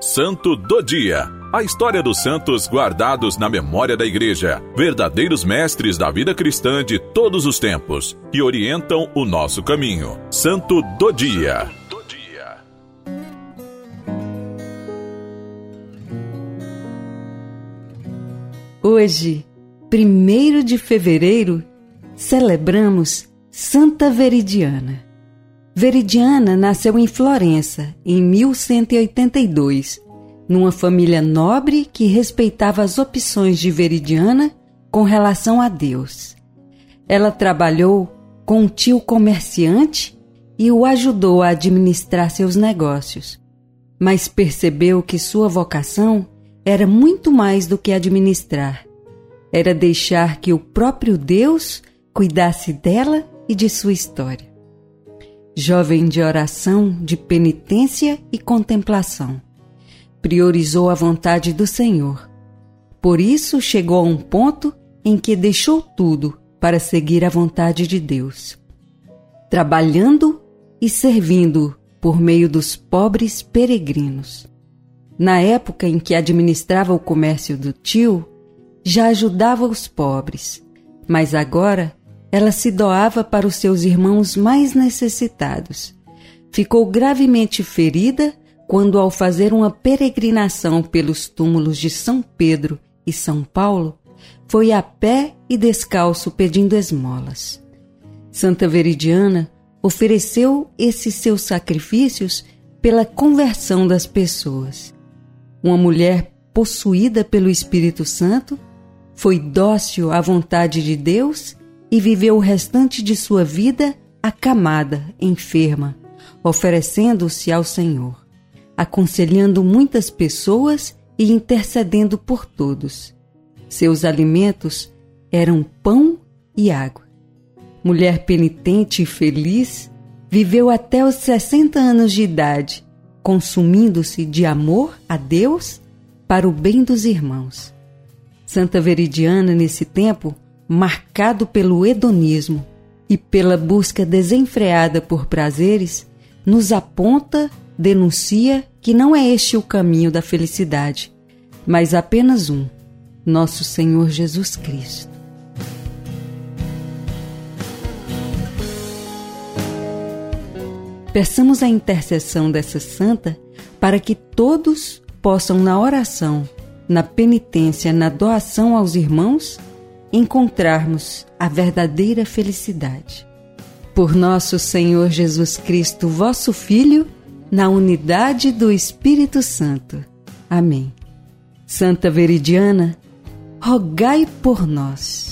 Santo do Dia. A história dos santos guardados na memória da Igreja, verdadeiros mestres da vida cristã de todos os tempos, que orientam o nosso caminho. Santo do Dia. Hoje, 1 de fevereiro, celebramos Santa Veridiana. Veridiana nasceu em Florença em 1182, numa família nobre que respeitava as opções de Veridiana com relação a Deus. Ela trabalhou com um tio comerciante e o ajudou a administrar seus negócios, mas percebeu que sua vocação era muito mais do que administrar. Era deixar que o próprio Deus cuidasse dela e de sua história jovem de oração, de penitência e contemplação. Priorizou a vontade do Senhor. Por isso chegou a um ponto em que deixou tudo para seguir a vontade de Deus, trabalhando e servindo por meio dos pobres peregrinos. Na época em que administrava o comércio do tio, já ajudava os pobres, mas agora ela se doava para os seus irmãos mais necessitados. Ficou gravemente ferida quando, ao fazer uma peregrinação pelos túmulos de São Pedro e São Paulo, foi a pé e descalço pedindo esmolas. Santa Veridiana ofereceu esses seus sacrifícios pela conversão das pessoas. Uma mulher possuída pelo Espírito Santo foi dócil à vontade de Deus e viveu o restante de sua vida acamada, enferma, oferecendo-se ao Senhor, aconselhando muitas pessoas e intercedendo por todos. Seus alimentos eram pão e água. Mulher penitente e feliz, viveu até os 60 anos de idade, consumindo-se de amor a Deus para o bem dos irmãos. Santa Veridiana, nesse tempo, marcado pelo hedonismo e pela busca desenfreada por prazeres, nos aponta, denuncia que não é este o caminho da felicidade, mas apenas um: nosso Senhor Jesus Cristo. Peçamos a intercessão dessa santa para que todos possam, na oração, na penitência, na doação aos irmãos, encontrarmos a verdadeira felicidade. Por nosso Senhor Jesus Cristo, vosso Filho, na unidade do Espírito Santo. Amém. Santa Veridiana, rogai por nós.